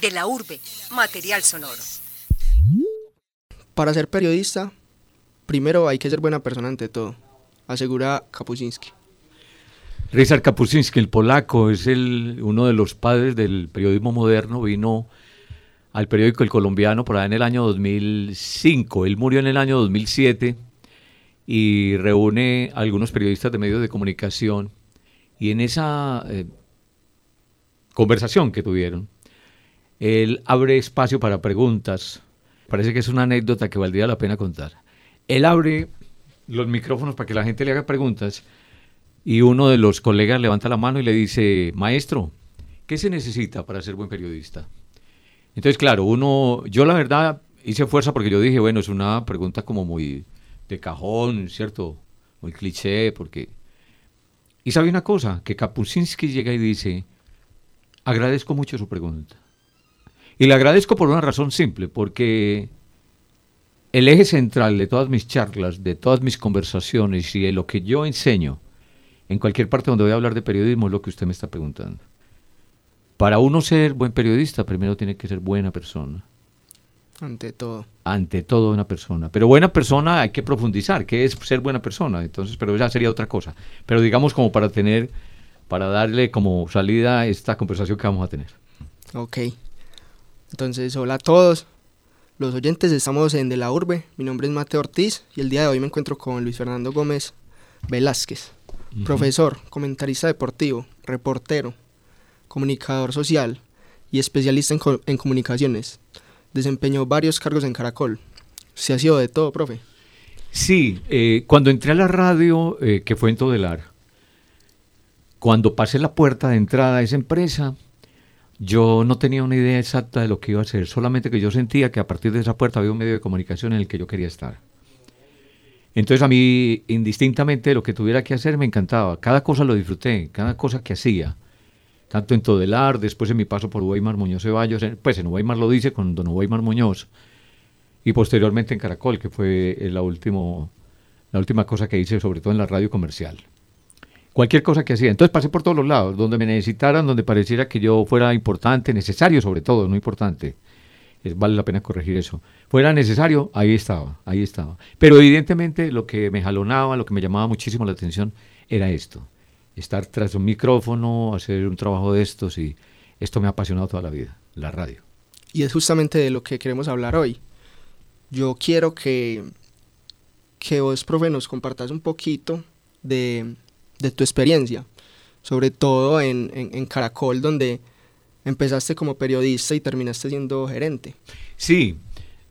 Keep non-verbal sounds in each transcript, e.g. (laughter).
De la urbe, material sonoro. Para ser periodista, primero hay que ser buena persona ante todo, asegura Kapuscinski. Ryszard Kapuscinski, el polaco, es el, uno de los padres del periodismo moderno, vino al periódico El Colombiano por allá en el año 2005. Él murió en el año 2007 y reúne a algunos periodistas de medios de comunicación y en esa eh, conversación que tuvieron, él abre espacio para preguntas. Parece que es una anécdota que valdría la pena contar. Él abre los micrófonos para que la gente le haga preguntas y uno de los colegas levanta la mano y le dice, maestro, ¿qué se necesita para ser buen periodista? Entonces, claro, uno, yo la verdad hice fuerza porque yo dije, bueno, es una pregunta como muy de cajón, ¿cierto? Muy cliché, porque... Y sabe una cosa, que Kapuscinski llega y dice, agradezco mucho su pregunta. Y le agradezco por una razón simple, porque el eje central de todas mis charlas, de todas mis conversaciones y de lo que yo enseño en cualquier parte donde voy a hablar de periodismo es lo que usted me está preguntando. Para uno ser buen periodista, primero tiene que ser buena persona. Ante todo. Ante todo una persona. Pero buena persona hay que profundizar, ¿qué es ser buena persona? Entonces, pero ya sería otra cosa. Pero digamos como para tener, para darle como salida a esta conversación que vamos a tener. Ok. Entonces, hola a todos. Los oyentes, estamos en De la Urbe. Mi nombre es Mateo Ortiz y el día de hoy me encuentro con Luis Fernando Gómez Velázquez, profesor, comentarista deportivo, reportero, comunicador social y especialista en, en comunicaciones desempeñó varios cargos en Caracol. ¿Se ha sido de todo, profe? Sí, eh, cuando entré a la radio, eh, que fue en Todelar, cuando pasé la puerta de entrada a esa empresa, yo no tenía una idea exacta de lo que iba a hacer, solamente que yo sentía que a partir de esa puerta había un medio de comunicación en el que yo quería estar. Entonces a mí, indistintamente lo que tuviera que hacer, me encantaba. Cada cosa lo disfruté, cada cosa que hacía tanto en Todelar, después en mi paso por Weimar Muñoz Ceballos, pues en Weimar lo dice con don Weimar Muñoz, y posteriormente en Caracol, que fue la, la última cosa que hice, sobre todo en la radio comercial. Cualquier cosa que hacía. Entonces pasé por todos los lados, donde me necesitaran, donde pareciera que yo fuera importante, necesario sobre todo, no importante. vale la pena corregir eso. Fuera necesario, ahí estaba, ahí estaba. Pero evidentemente lo que me jalonaba, lo que me llamaba muchísimo la atención era esto estar tras un micrófono, hacer un trabajo de estos y esto me ha apasionado toda la vida, la radio. Y es justamente de lo que queremos hablar hoy. Yo quiero que, que vos, profe, nos compartas un poquito de, tu experiencia, sobre todo en, en, Caracol, donde empezaste como periodista y terminaste siendo gerente. Sí,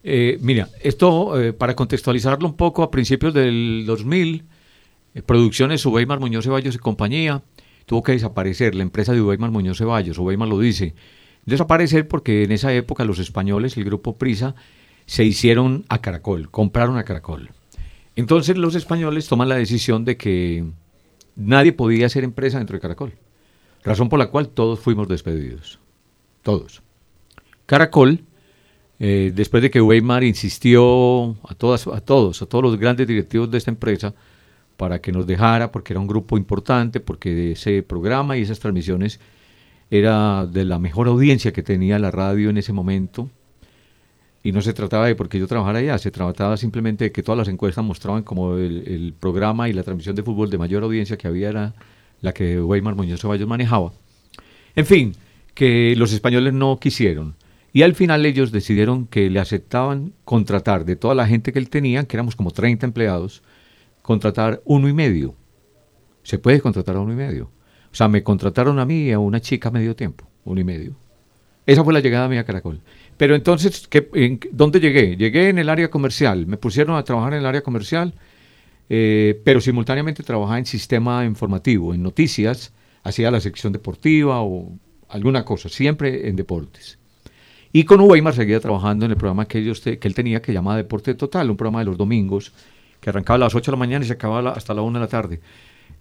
eh, mira, esto eh, para contextualizarlo un poco, a principios del 2000, eh, producciones Uweimar Muñoz Ceballos y compañía, tuvo que desaparecer la empresa de Uweimar Muñoz Ceballos, Uweimar lo dice, desaparecer porque en esa época los españoles, el grupo Prisa, se hicieron a Caracol, compraron a Caracol. Entonces los españoles toman la decisión de que nadie podía hacer empresa dentro de Caracol, razón por la cual todos fuimos despedidos, todos. Caracol, eh, después de que Weimar insistió a, todas, a todos, a todos los grandes directivos de esta empresa, para que nos dejara, porque era un grupo importante, porque ese programa y esas transmisiones era de la mejor audiencia que tenía la radio en ese momento. Y no se trataba de porque yo trabajara allá, se trataba simplemente de que todas las encuestas mostraban como el, programa y la transmisión de fútbol de mayor audiencia que había era la que Weimar Muñoz Ceballos manejaba. En fin, que los españoles no quisieron. Y al final ellos decidieron que le aceptaban contratar de toda la gente que él tenía, que éramos como 30 empleados, contratar uno y medio. Se puede contratar uno y medio. O sea, me contrataron a mí y a una chica medio tiempo, uno y medio. Esa fue la llegada mía a Caracol. Pero entonces, ¿qué, en, ¿dónde llegué? Llegué en el área comercial. Me pusieron a trabajar en el área comercial, eh, pero simultáneamente trabajaba en sistema informativo, en noticias, hacía la sección deportiva o alguna cosa, siempre en deportes. Y con Weimar seguía trabajando en el programa que, ellos que él tenía que llamaba Deporte Total, un programa de los domingos, que arrancaba a las 8 de la mañana y se acababa hasta la 1 de la tarde.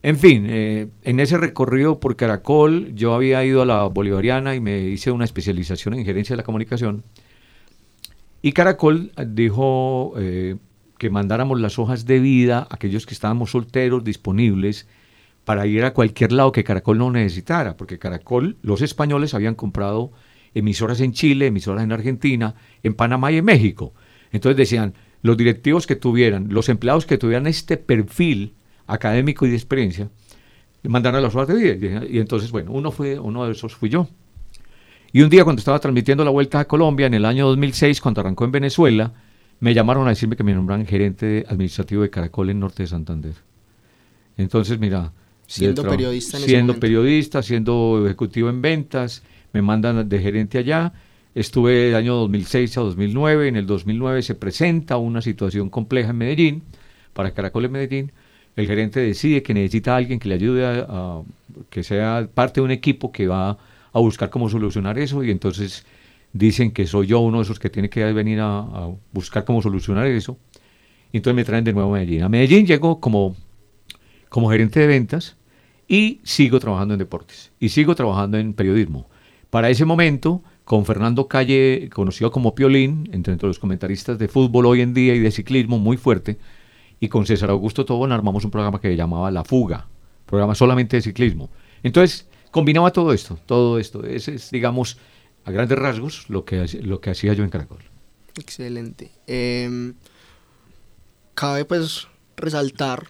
En fin, eh, en ese recorrido por Caracol, yo había ido a la Bolivariana y me hice una especialización en gerencia de la comunicación. Y Caracol dijo eh, que mandáramos las hojas de vida a aquellos que estábamos solteros, disponibles, para ir a cualquier lado que Caracol no necesitara, porque Caracol, los españoles habían comprado emisoras en Chile, emisoras en Argentina, en Panamá y en México. Entonces decían, los directivos que tuvieran, los empleados que tuvieran este perfil académico y de experiencia, mandaron a las horas de vida. Y entonces, bueno, uno, fue, uno de esos fui yo. Y un día cuando estaba transmitiendo la Vuelta a Colombia, en el año 2006, cuando arrancó en Venezuela, me llamaron a decirme que me nombraran gerente administrativo de Caracol en Norte de Santander. Entonces, mira, siendo periodista, en siendo periodista, siendo ejecutivo en ventas, me mandan de gerente allá. Estuve del año 2006 a 2009. En el 2009 se presenta una situación compleja en Medellín, para Caracol en Medellín. El gerente decide que necesita a alguien que le ayude a, que sea parte de un equipo que va a buscar cómo solucionar eso y entonces dicen que soy yo uno de esos que tiene que venir a, buscar cómo solucionar eso. Y entonces me traen de nuevo a Medellín. A Medellín llego como como gerente de ventas y sigo trabajando en deportes y sigo trabajando en periodismo. Para ese momento, con Fernando Calle, conocido como Piolín, entre, los comentaristas de fútbol hoy en día y de ciclismo muy fuerte, y con César Augusto Tobón armamos un programa que llamaba La Fuga, programa solamente de ciclismo. Entonces, combinaba todo esto, todo esto. Ese es, digamos, a grandes rasgos lo que, lo que hacía yo en Caracol. Excelente. Em, cabe pues resaltar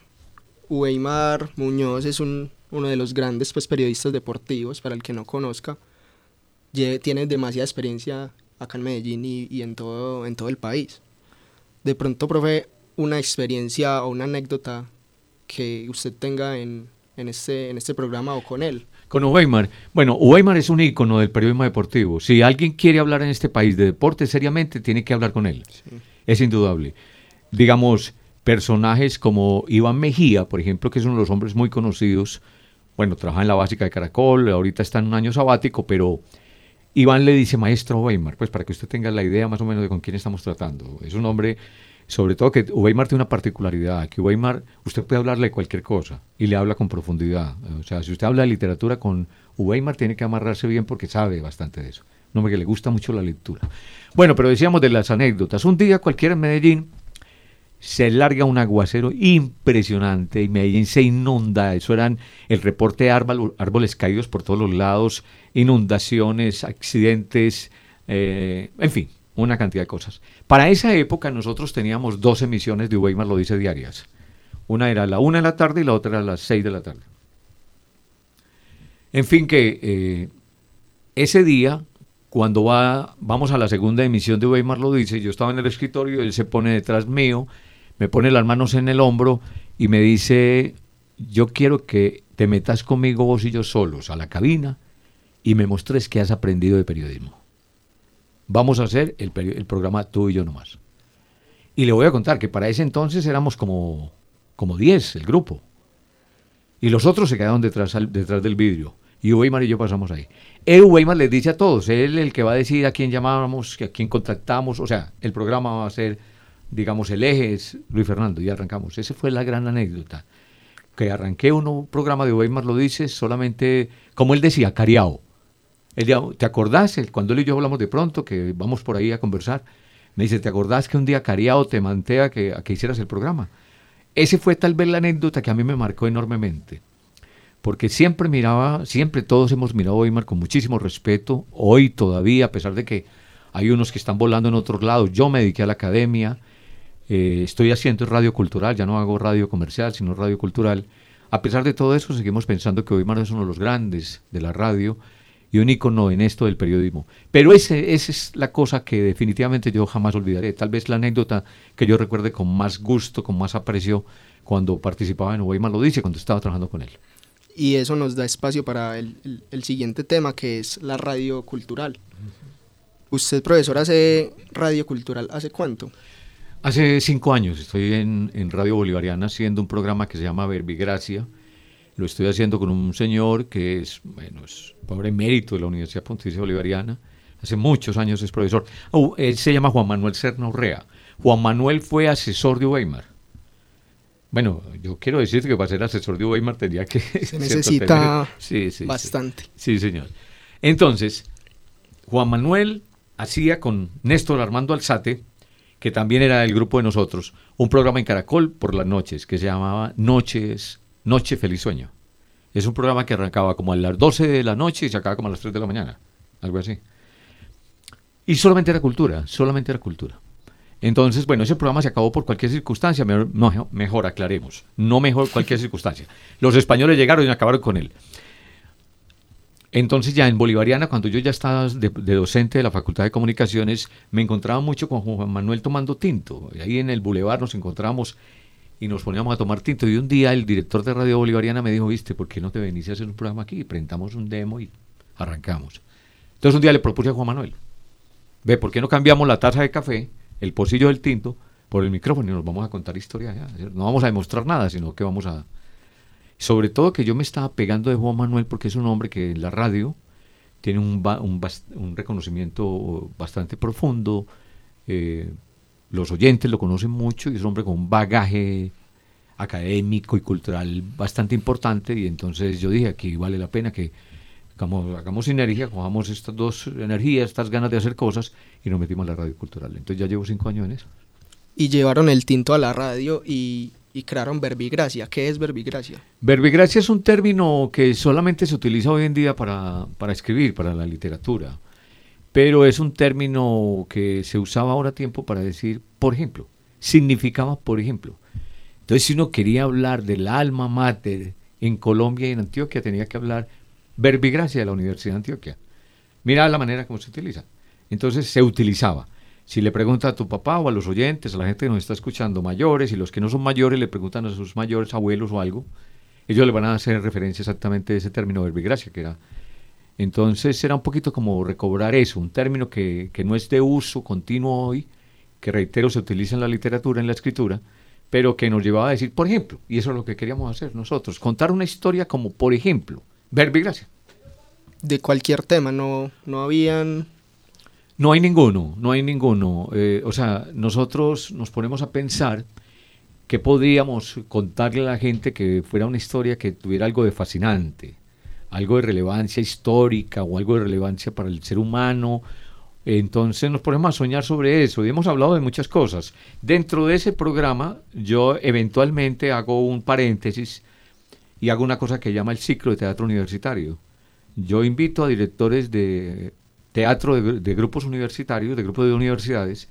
Weimar Muñoz es un, uno de los grandes pues, periodistas deportivos, para el que no conozca. tiene demasiada experiencia acá en Medellín y, en, todo, en todo el país. De pronto, profe, una experiencia o una anécdota que usted tenga en, en, este, en este programa o con él. Con Weimar. Bueno, Weimar es un ícono del periodismo deportivo. Si alguien quiere hablar en este país de deporte seriamente, tiene que hablar con él. Es indudable. Digamos, personajes como Iván Mejía, por ejemplo, que es uno de los hombres muy conocidos, bueno, trabaja en la básica de Caracol, ahorita está en un año sabático, pero Iván le dice maestro Weimar, pues para que usted tenga la idea más o menos de con quién estamos tratando. Es un hombre, sobre todo que Weimar tiene una particularidad, que Weimar, usted puede hablarle de cualquier cosa y le habla con profundidad. O sea, si usted habla de literatura con Weimar, tiene que amarrarse bien porque sabe bastante de eso. Un hombre que le gusta mucho la lectura. Bueno, pero decíamos de las anécdotas. Un día cualquiera en Medellín, se larga un aguacero impresionante y Medellín se inunda. Eso eran el reporte de árboles caídos por todos los lados, inundaciones, accidentes, eh, en fin, una cantidad de cosas. Para esa época nosotros teníamos dos emisiones de Weimar lo dice diarias. Una era a la una de la tarde y la otra a las seis de la tarde. En fin, que eh, ese día, cuando va, vamos a la segunda emisión de Weimar lo dice, yo estaba en el escritorio, él se pone detrás mío, me pone las manos en el hombro y me dice, yo quiero que te metas conmigo vos y yo solos a la cabina y me mostres que has aprendido de periodismo. Vamos a hacer el, programa tú y yo nomás. Y le voy a contar que para ese entonces éramos como, como 10 el grupo. Y los otros se quedaron detrás, detrás del vidrio. Y Weimar y yo pasamos ahí. El Weimar les dice a todos, él el que va a decir a quién llamábamos, a quién contactamos, o sea, el programa va a ser digamos, el eje es Luis Fernando, y arrancamos. Esa fue la gran anécdota. Que arranqué un programa de Weimar lo dice solamente, como él decía, cariao. ¿Te acordás? Cuando él y yo hablamos de pronto, que vamos por ahí a conversar, me dice, ¿te acordás que un día cariao te manté a que, a que hicieras el programa? Ese fue tal vez la anécdota que a mí me marcó enormemente. Porque siempre miraba, siempre todos hemos mirado a Weimar con muchísimo respeto, hoy todavía, a pesar de que hay unos que están volando en otros lados. Yo me dediqué a la academia, eh, estoy haciendo radio cultural, ya no hago radio comercial, sino radio cultural. A pesar de todo eso, seguimos pensando que Weimar es uno de los grandes de la radio y un ícono en esto del periodismo. Pero ese, esa es la cosa que definitivamente yo jamás olvidaré. Tal vez la anécdota que yo recuerde con más gusto, con más aprecio, cuando participaba en Weimar lo dice, cuando estaba trabajando con él. Y eso nos da espacio para el, el siguiente tema, que es la radio cultural. ¿Usted, profesor, hace radio cultural hace cuánto? Hace cinco años estoy en, Radio Bolivariana haciendo un programa que se llama Verbigracia. Lo estoy haciendo con un señor que es, bueno, es pobre mérito de la Universidad Pontificia Bolivariana. Hace muchos años es profesor. Oh, él se llama Juan Manuel Serna Urrea. Juan Manuel fue asesor de Weimar. Bueno, yo quiero decir que para ser asesor de Weimar tendría que... Se (laughs) necesita bastante. sí, señor. Entonces, Juan Manuel hacía con Néstor Armando Alzate que también era del grupo de nosotros, un programa en Caracol por las noches que se llamaba Noches, Noche Feliz Sueño. Es un programa que arrancaba como a las 12 de la noche y se acababa como a las 3 de la mañana, algo así. Y solamente era cultura, solamente era cultura. Entonces, bueno, ese programa se acabó por cualquier circunstancia, mejor, mejor aclaremos, no mejor cualquier circunstancia. Los españoles llegaron y acabaron con él. Entonces ya en Bolivariana, cuando yo ya estaba de, docente de la Facultad de Comunicaciones, me encontraba mucho con Juan Manuel tomando tinto. Ahí en el bulevar nos encontramos y nos poníamos a tomar tinto. Y un día el director de Radio Bolivariana me dijo, viste, ¿por qué no te venís a hacer un programa aquí? Presentamos un demo y arrancamos. Entonces un día le propuse a Juan Manuel, ve, ¿por qué no cambiamos la taza de café, el pocillo del tinto, por el micrófono y nos vamos a contar historia No vamos a demostrar nada, sino que vamos a sobre todo que yo me estaba pegando de Juan Manuel porque es un hombre que en la radio tiene un, un, reconocimiento bastante profundo, eh, los oyentes lo conocen mucho y es un hombre con un bagaje académico y cultural bastante importante y entonces yo dije aquí vale la pena que hagamos, hagamos sinergia, cojamos estas dos energías, estas ganas de hacer cosas y nos metimos a la radio cultural. Entonces ya llevo cinco años en eso. Y llevaron el tinto a la radio y y crearon verbigracia. ¿Qué es verbigracia? Verbigracia es un término que solamente se utiliza hoy en día para, escribir, para la literatura, pero es un término que se usaba ahora tiempo para decir, por ejemplo, significaba por ejemplo. Entonces, si uno quería hablar del alma mater en Colombia y en Antioquia, tenía que hablar verbigracia de la Universidad de Antioquia. Mira la manera como se utiliza. Entonces se utilizaba. Si le pregunta a tu papá o a los oyentes, a la gente que nos está escuchando, mayores, y los que no son mayores le preguntan a sus mayores abuelos o algo, ellos le van a hacer referencia exactamente a ese término verbigracia que era. Entonces era un poquito como recobrar eso, un término que, que no es de uso continuo hoy, que reitero se utiliza en la literatura, en la escritura, pero que nos llevaba a decir, por ejemplo, y eso es lo que queríamos hacer nosotros, contar una historia como, por ejemplo, verbigracia. De cualquier tema, no, no habían no hay ninguno, no hay ninguno. Eh, o sea, nosotros nos ponemos a pensar que podríamos contarle a la gente que fuera una historia que tuviera algo de fascinante, algo de relevancia histórica o algo de relevancia para el ser humano. Entonces nos ponemos a soñar sobre eso y hemos hablado de muchas cosas. Dentro de ese programa yo eventualmente hago un paréntesis y hago una cosa que llama el ciclo de teatro universitario. Yo invito a directores de teatro de, grupos universitarios, de grupos de universidades,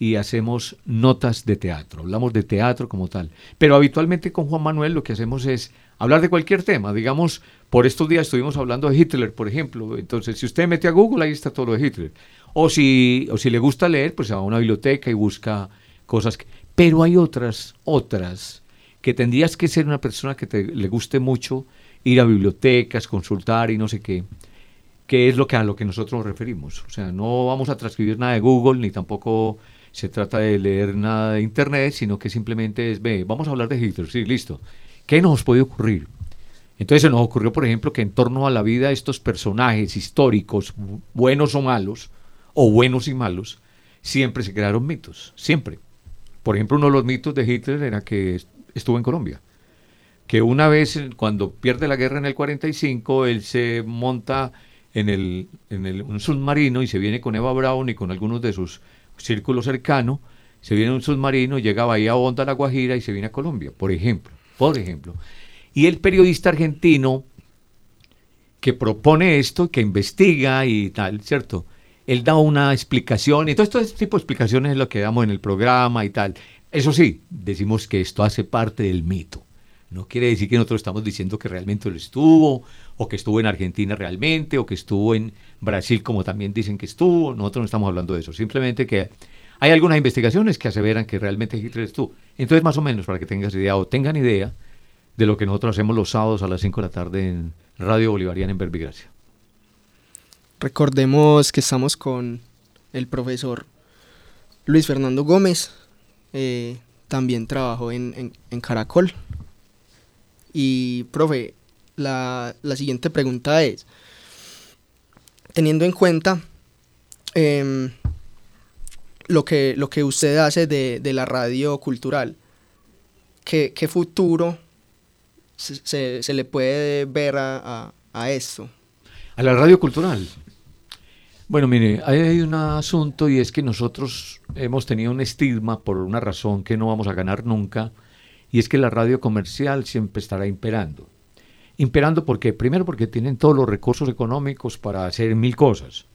y hacemos notas de teatro, hablamos de teatro como tal. Pero habitualmente con Juan Manuel lo que hacemos es hablar de cualquier tema. Digamos, por estos días estuvimos hablando de Hitler, por ejemplo. Entonces, si usted mete a Google, ahí está todo lo de Hitler. O si, o si le gusta leer, pues va a una biblioteca y busca cosas. Pero hay otras, otras, que tendrías que ser una persona que te, le guste mucho ir a bibliotecas, consultar y no sé qué que es lo que a lo que nosotros nos referimos. O sea, no vamos a transcribir nada de Google, ni tampoco se trata de leer nada de Internet, sino que simplemente es, ve, vamos a hablar de Hitler, sí, listo. ¿Qué nos puede ocurrir? Entonces se nos ocurrió, por ejemplo, que en torno a la vida de estos personajes históricos, buenos o malos, o buenos y malos, siempre se crearon mitos, siempre. Por ejemplo, uno de los mitos de Hitler era que estuvo en Colombia. Que una vez, cuando pierde la guerra en el 45, él se monta en, el, en el, un submarino y se viene con Eva Brown y con algunos de sus círculos cercanos, se viene un submarino, llega a Bahía Honda, La Guajira y se viene a Colombia, por ejemplo, por ejemplo. Y el periodista argentino que propone esto, que investiga y tal, ¿cierto? Él da una explicación y todo este tipo de explicaciones es lo que damos en el programa y tal. Eso sí, decimos que esto hace parte del mito. No quiere decir que nosotros estamos diciendo que realmente lo estuvo, o que estuvo en Argentina realmente, o que estuvo en Brasil como también dicen que estuvo. Nosotros no estamos hablando de eso. Simplemente que hay algunas investigaciones que aseveran que realmente Hitler estuvo. Entonces, más o menos, para que tengas idea o tengan idea de lo que nosotros hacemos los sábados a las 5 de la tarde en Radio Bolivariana en Verbigracia. Recordemos que estamos con el profesor Luis Fernando Gómez. Eh, también trabajó en, en Caracol, y, profe, la, siguiente pregunta es, teniendo en cuenta em, lo, que, lo que usted hace de, la radio cultural, ¿qué, futuro se, le puede ver a, a, esto? A la radio cultural. Bueno, mire, hay un asunto y es que nosotros hemos tenido un estigma por una razón que no vamos a ganar nunca, y es que la radio comercial siempre estará imperando. Imperando porque, primero porque tienen todos los recursos económicos para hacer mil cosas.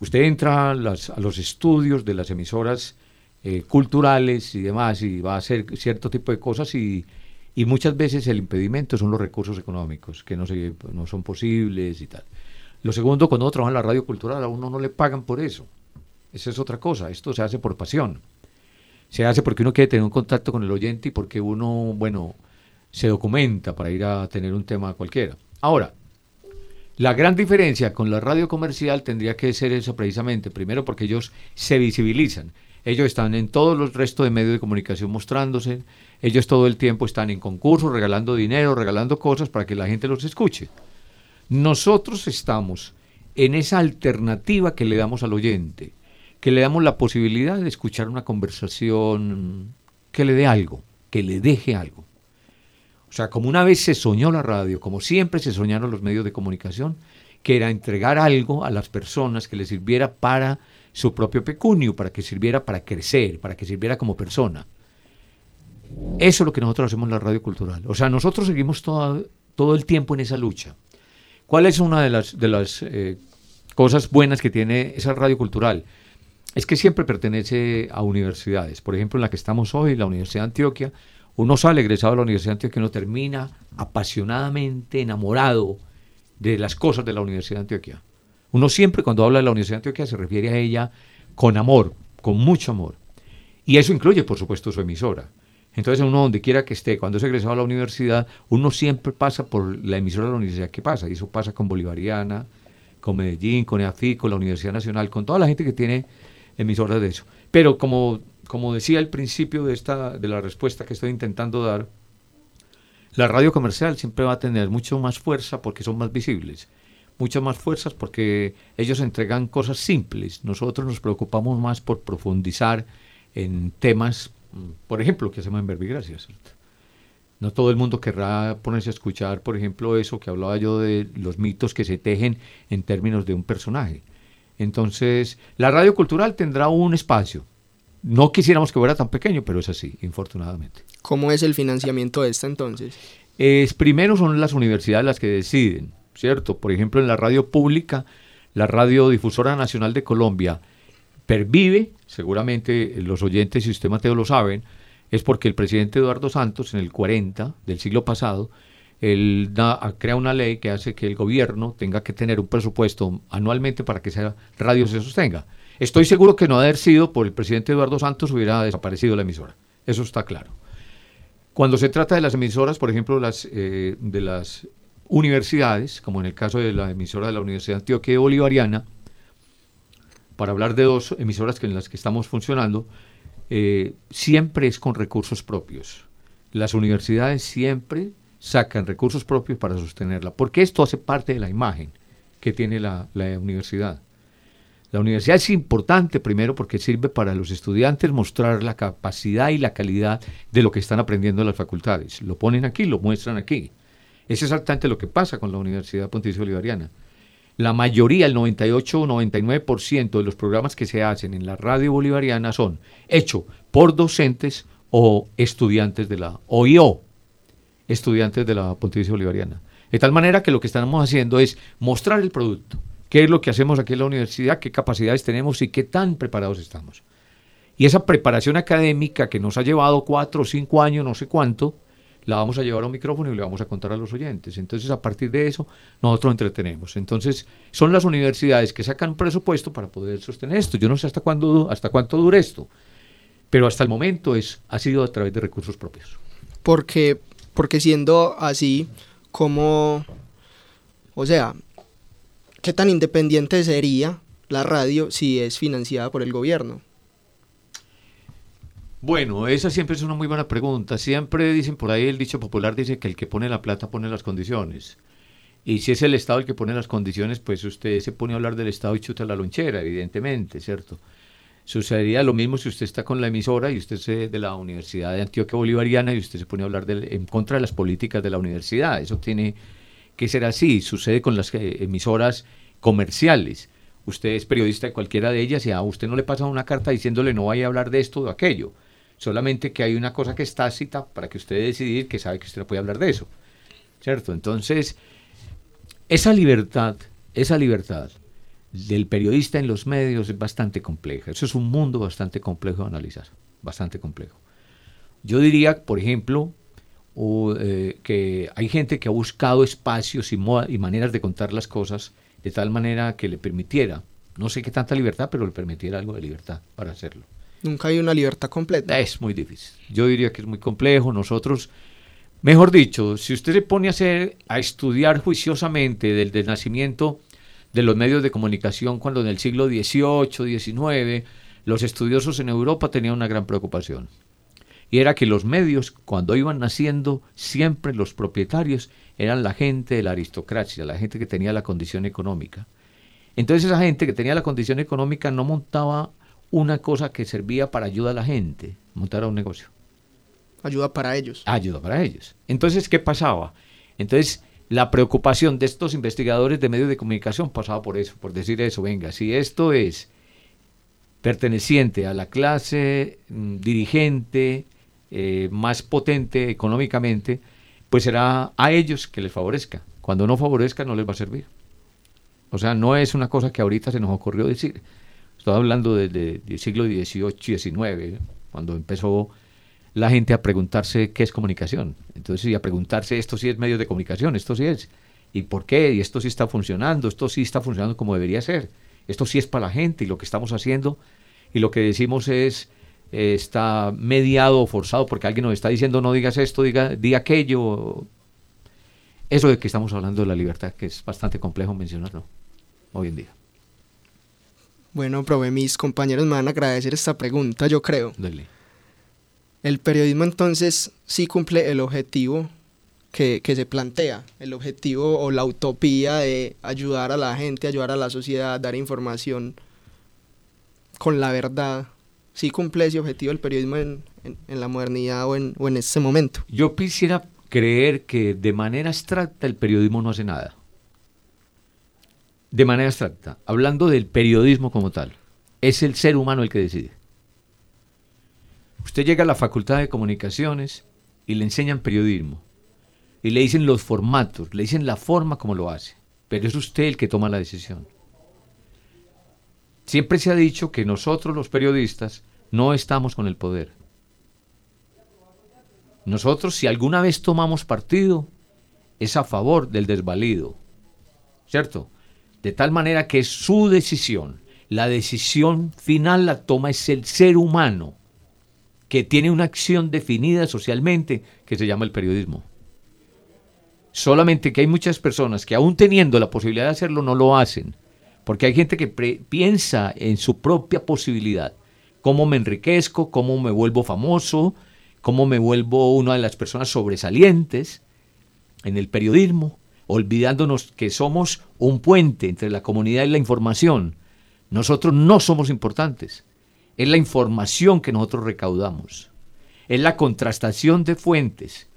Usted entra a, los estudios de las emisoras eh, culturales y demás y va a hacer cierto tipo de cosas y, muchas veces el impedimento son los recursos económicos, que no, se, no son posibles y tal. Lo segundo, cuando uno trabaja en la radio cultural, a uno no le pagan por eso. Esa es otra cosa. Esto se hace por pasión. Se hace porque uno quiere tener un contacto con el oyente y porque uno, bueno, se documenta para ir a tener un tema cualquiera. Ahora, la gran diferencia con la radio comercial tendría que ser eso precisamente. Primero porque ellos se visibilizan. Ellos están en todos los restos de medios de comunicación mostrándose. Ellos todo el tiempo están en concursos, regalando dinero, regalando cosas para que la gente los escuche. Nosotros estamos en esa alternativa que le damos al oyente, que le damos la posibilidad de escuchar una conversación que le dé algo, que le deje algo. Sea, como una vez se soñó la radio, como siempre se soñaron los medios de comunicación, que era entregar algo a las personas que les sirviera para su propio pecunio, para que sirviera para crecer, para que sirviera como persona. Eso es lo que nosotros hacemos en la radio cultural. O sea, nosotros seguimos todo, todo el tiempo en esa lucha. ¿Cuál es una de las, de las eh, cosas buenas que tiene esa radio cultural? Es que siempre pertenece a universidades. Por ejemplo, en la que estamos hoy, la Universidad de Antioquia, uno sale egresado de la Universidad de Antioquia termina apasionadamente enamorado de las cosas de la Universidad de Antioquia. Uno siempre cuando habla de la Universidad de Antioquia se refiere a ella con amor, con mucho amor. Y eso incluye, por supuesto, su emisora. Entonces uno donde quiera que esté, cuando es egresado a la universidad, uno siempre pasa por la emisora de la universidad que pasa. Y eso pasa con Bolivariana, con Medellín, con EAFI, con la Universidad Nacional, con toda la gente que tiene emisoras de eso. Pero como como decía al principio de, esta, de la respuesta que estoy intentando dar, la radio comercial siempre va a tener mucho más fuerza porque son más visibles, muchas más fuerzas porque ellos entregan cosas simples. Nosotros nos preocupamos más por profundizar en temas, por ejemplo, que hacemos en Verbigracias. No todo el mundo querrá ponerse a escuchar, por ejemplo, eso que hablaba yo de los mitos que se tejen en términos de un personaje. Entonces, la radio cultural tendrá un espacio, no quisiéramos que fuera tan pequeño, pero es así, infortunadamente. ¿Cómo es el financiamiento de esta entonces? Es, primero son las universidades las que deciden, ¿cierto? Por ejemplo, en la radio pública, la Radiodifusora Nacional de Colombia pervive, seguramente los oyentes, si usted Mateo lo saben, es porque el presidente Eduardo Santos en el 40 del siglo pasado, él crea una ley que hace que el gobierno tenga que tener un presupuesto anualmente para que esa radio se sostenga. Estoy seguro que no haber sido por el presidente Eduardo Santos hubiera desaparecido la emisora. Eso está claro. Cuando se trata de las emisoras, por ejemplo, las, eh, de las universidades, como en el caso de la emisora de la Universidad de Antioquia Bolivariana, para hablar de dos emisoras que en las que estamos funcionando, eh, siempre es con recursos propios. Las universidades siempre sacan recursos propios para sostenerla, porque esto hace parte de la imagen que tiene la universidad. La universidad es importante primero porque sirve para los estudiantes mostrar la capacidad y la calidad de lo que están aprendiendo en las facultades. Lo ponen aquí, lo muestran aquí. Es exactamente lo que pasa con la Universidad Pontificia Bolivariana. La mayoría, el 98 o 99% de los programas que se hacen en la radio bolivariana son hechos por docentes o estudiantes de la OIO, estudiantes de la Pontificia Bolivariana. De tal manera que lo que estamos haciendo es mostrar el producto, qué es lo que hacemos aquí en la universidad, qué capacidades tenemos y qué tan preparados estamos. Y esa preparación académica que nos ha llevado cuatro o cinco años, no sé cuánto, la vamos a llevar a un micrófono y le vamos a contar a los oyentes. Entonces, a partir de eso, nosotros entretenemos. Entonces, son las universidades que sacan un presupuesto para poder sostener esto. Yo no sé hasta cuándo, hasta cuánto dure esto, pero hasta el momento es, ha sido a través de recursos propios. Porque, porque siendo así, como, o sea, ¿Qué tan independiente sería la radio si es financiada por el gobierno? Bueno, esa siempre es una muy buena pregunta. Siempre dicen por ahí, el dicho popular dice que el que pone la plata pone las condiciones. Y si es el Estado el que pone las condiciones, pues usted se pone a hablar del Estado y chuta la lonchera, evidentemente, ¿cierto? Sucedería lo mismo si usted está con la emisora y usted es de la Universidad de Antioquia Bolivariana y usted se pone a hablar en contra de las políticas de la universidad. Eso tiene que ser así. Sucede con las eh, emisoras comerciales. Usted es periodista de cualquiera de ellas y a usted no le pasa una carta diciéndole no vaya a hablar de esto o de aquello. Solamente que hay una cosa que está cita para que usted decidir que sabe que usted no puede hablar de eso. ¿Cierto? Entonces, esa libertad, esa libertad del periodista en los medios es bastante compleja. Eso es un mundo bastante complejo de analizar, bastante complejo. Yo diría, por ejemplo, eh, que hay gente que ha buscado espacios y, y maneras de contar las cosas de tal manera que le permitiera, no sé qué tanta libertad, pero le permitiera algo de libertad para hacerlo. Nunca hay una libertad completa. Es muy difícil. Yo diría que es muy complejo. Nosotros, mejor dicho, si usted se pone a, hacer, a estudiar juiciosamente del, del nacimiento de los medios de comunicación cuando en el siglo XVIII, XIX, los estudiosos en Europa tenían una gran preocupación. Y era que los medios, cuando iban naciendo, siempre los propietarios eran la gente de la aristocracia, la gente que tenía la condición económica. Entonces esa gente que tenía la condición económica no montaba una cosa que servía para ayuda a la gente, montar un negocio. Ayuda para ellos. Ayuda para ellos. Entonces, ¿qué pasaba? Entonces, la preocupación de estos investigadores de medios de comunicación pasaba por eso, por decir eso, venga, si esto es perteneciente a la clase mm, dirigente eh, más potente económicamente, pues será a ellos que les favorezca. Cuando no favorezca no les va a servir. O sea, no es una cosa que ahorita se nos ocurrió decir. Estoy hablando desde el siglo XVIII, XIX, cuando empezó la gente a preguntarse qué es comunicación. Entonces, y a preguntarse, esto sí es medio de comunicación, esto sí es. ¿Y por qué? Y esto sí está funcionando, esto sí está funcionando como debería ser. Esto sí es para la gente y lo que estamos haciendo y lo que decimos es, eh, está mediado o forzado porque alguien nos está diciendo no digas esto, diga, diga aquello. Eso de que estamos hablando de la libertad, que es bastante complejo mencionarlo hoy en día. Bueno, profe, mis compañeros me van a agradecer esta pregunta, yo creo. Dale. El periodismo entonces sí cumple el objetivo que, se plantea, el objetivo o la utopía de ayudar a la gente, ayudar a la sociedad, dar información con la verdad. Sí cumple ese objetivo el periodismo en, la modernidad o en, o en este momento. Yo quisiera creer que de manera abstracta el periodismo no hace nada de manera abstracta, hablando del periodismo como tal, es el ser humano el que decide. Usted llega a la Facultad de Comunicaciones y le enseñan periodismo. Y le dicen los formatos, le dicen la forma como lo hace. Pero es usted el que toma la decisión. Siempre se ha dicho que nosotros los periodistas no estamos con el poder. Nosotros si alguna vez tomamos partido es a favor del desvalido. ¿Cierto? de tal manera que es su decisión. La decisión final la toma es el ser humano, que tiene una acción definida socialmente que se llama el periodismo. Solamente que hay muchas personas que aún teniendo la posibilidad de hacerlo no lo hacen, porque hay gente que piensa en su propia posibilidad, cómo me enriquezco, cómo me vuelvo famoso, cómo me vuelvo una de las personas sobresalientes en el periodismo olvidándonos que somos un puente entre la comunidad y la información. Nosotros no somos importantes. Es la información que nosotros recaudamos. Es la contrastación de fuentes.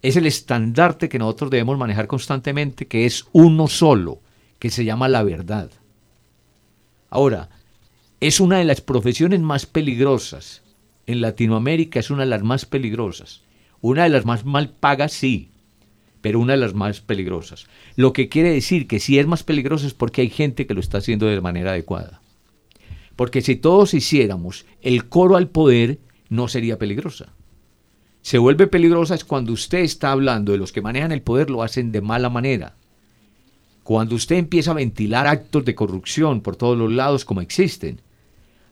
Es el estandarte que nosotros debemos manejar constantemente, que es uno solo, que se llama la verdad. Ahora, es una de las profesiones más peligrosas. En Latinoamérica es una de las más peligrosas. Una de las más mal pagas, sí, pero una de las más peligrosas. Lo que quiere decir que si es más peligroso es porque hay gente que lo está haciendo de manera adecuada. Porque si todos hiciéramos el coro al poder, no sería peligrosa. Se vuelve peligrosa es cuando usted está hablando de los que manejan el poder, lo hacen de mala manera. Cuando usted empieza a ventilar actos de corrupción por todos los lados como existen,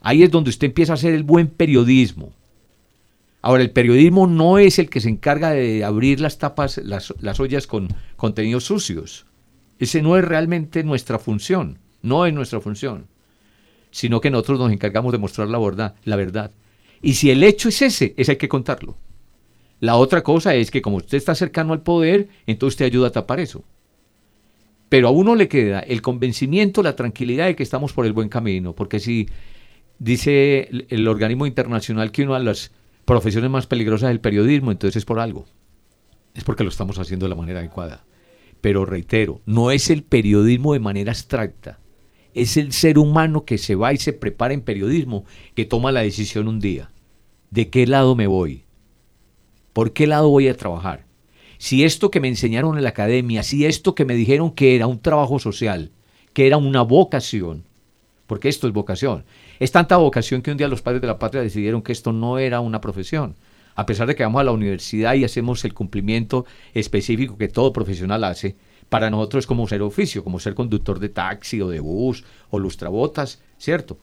ahí es donde usted empieza a hacer el buen periodismo Ahora, el periodismo no es el que se encarga de abrir las tapas, las, las ollas con contenidos sucios. Ese no es realmente nuestra función, no es nuestra función, sino que nosotros nos encargamos de mostrar la verdad, la verdad. Y si el hecho es ese, ese hay que contarlo. La otra cosa es que como usted está cercano al poder, entonces usted ayuda a tapar eso. Pero a uno le queda el convencimiento, la tranquilidad de que estamos por el buen camino, porque si dice el, el organismo internacional que uno de las profesiones más peligrosas del periodismo, entonces es por algo. Es porque lo estamos haciendo de la manera adecuada. Pero reitero, no es el periodismo de manera abstracta. Es el ser humano que se va y se prepara en periodismo que toma la decisión un día. ¿De qué lado me voy? ¿Por qué lado voy a trabajar? Si esto que me enseñaron en la academia, si esto que me dijeron que era un trabajo social, que era una vocación, porque esto es vocación. Es tanta vocación que un día los padres de la patria decidieron que esto no era una profesión. A pesar de que vamos a la universidad y hacemos el cumplimiento específico que todo profesional hace, para nosotros es como ser oficio, como ser conductor de taxi o de bus o lustrabotas, ¿cierto?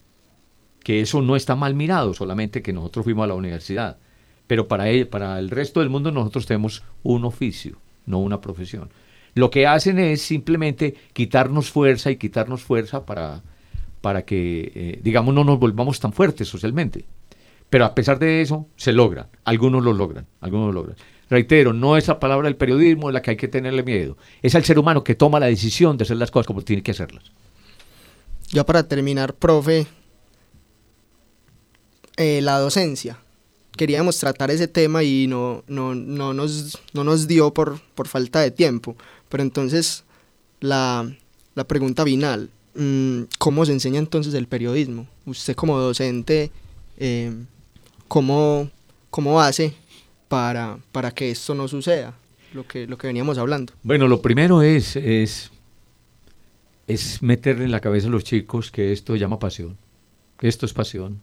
Que eso no está mal mirado, solamente que nosotros fuimos a la universidad. Pero para, él, para el resto del mundo nosotros tenemos un oficio, no una profesión. Lo que hacen es simplemente quitarnos fuerza y quitarnos fuerza para, para que, eh, digamos, no nos volvamos tan fuertes socialmente. Pero a pesar de eso, se logra. Algunos lo logran, algunos lo logran. Reitero, no es la palabra del periodismo la que hay que tenerle miedo. Es al ser humano que toma la decisión de hacer las cosas como tiene que hacerlas. Ya para terminar, profe, eh, la docencia queríamos tratar ese tema y no, no, no, nos, no nos dio por, por falta de tiempo. Pero entonces, la, la pregunta final, mm, ¿cómo se enseña entonces el periodismo? Usted como docente, eh, ¿cómo, ¿cómo hace para, para que esto no suceda? Lo que, lo que veníamos hablando. Bueno, lo primero es, es, es meterle en la cabeza a los chicos que esto llama pasión, que esto es pasión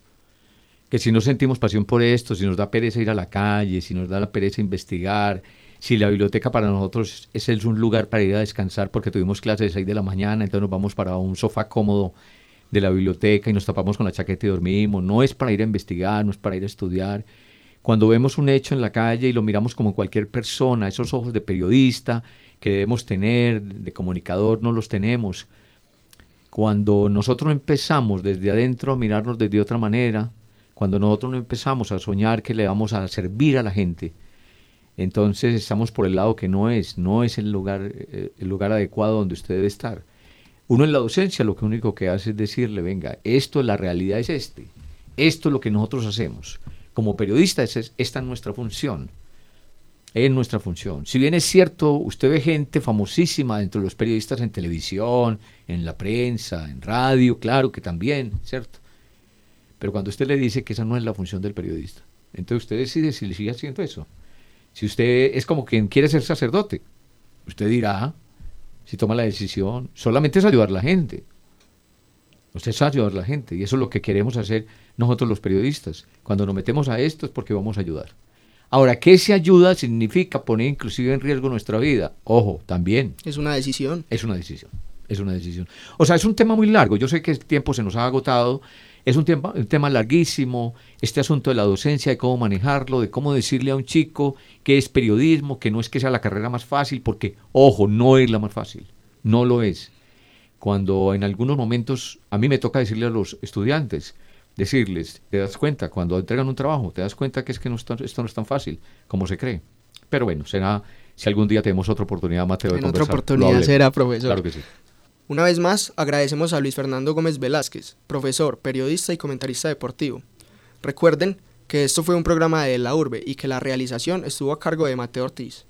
que si no sentimos pasión por esto, si nos da pereza ir a la calle, si nos da la pereza investigar, si la biblioteca para nosotros es un lugar para ir a descansar porque tuvimos clases de 6 de la mañana, entonces nos vamos para un sofá cómodo de la biblioteca y nos tapamos con la chaqueta y dormimos, no es para ir a investigar, no es para ir a estudiar. Cuando vemos un hecho en la calle y lo miramos como cualquier persona, esos ojos de periodista que debemos tener, de comunicador, no los tenemos. Cuando nosotros empezamos desde adentro a mirarnos desde otra manera, cuando nosotros no empezamos a soñar que le vamos a servir a la gente, entonces estamos por el lado que no es, no es el lugar, eh, el lugar adecuado donde usted debe estar. Uno en la docencia lo que único que hace es decirle, venga, esto, la realidad es este, esto es lo que nosotros hacemos. Como periodistas, es, esta es nuestra función, es nuestra función. Si bien es cierto, usted ve gente famosísima entre los periodistas en televisión, en la prensa, en radio, claro que también, ¿cierto? Pero cuando usted le dice que esa no es la función del periodista, entonces usted decide si le sigue haciendo eso. Si usted es como quien quiere ser sacerdote, usted dirá, si toma la decisión, solamente es ayudar a la gente. Usted es ayudar a la gente y eso es lo que queremos hacer nosotros los periodistas. Cuando nos metemos a esto es porque vamos a ayudar. Ahora, ¿qué se ayuda significa poner inclusive en riesgo nuestra vida? Ojo, también. Es una decisión. Es una decisión. Es una decisión. O sea, es un tema muy largo. Yo sé que el tiempo se nos ha agotado es un tema, un tema larguísimo, este asunto de la docencia, de cómo manejarlo, de cómo decirle a un chico que es periodismo, que no es que sea la carrera más fácil, porque, ojo, no es la más fácil, no lo es. Cuando en algunos momentos a mí me toca decirle a los estudiantes, decirles, te das cuenta, cuando entregan un trabajo, te das cuenta que es que no esto no es tan fácil como se cree. Pero bueno, será, si algún día tenemos otra oportunidad, Mateo, de En otra oportunidad será, profesor. Claro que sí. Una vez más, agradecemos a Luis Fernando Gómez Velázquez, profesor, periodista y comentarista deportivo. Recuerden que esto fue un programa de La Urbe y que la realización estuvo a cargo de Mateo Ortiz.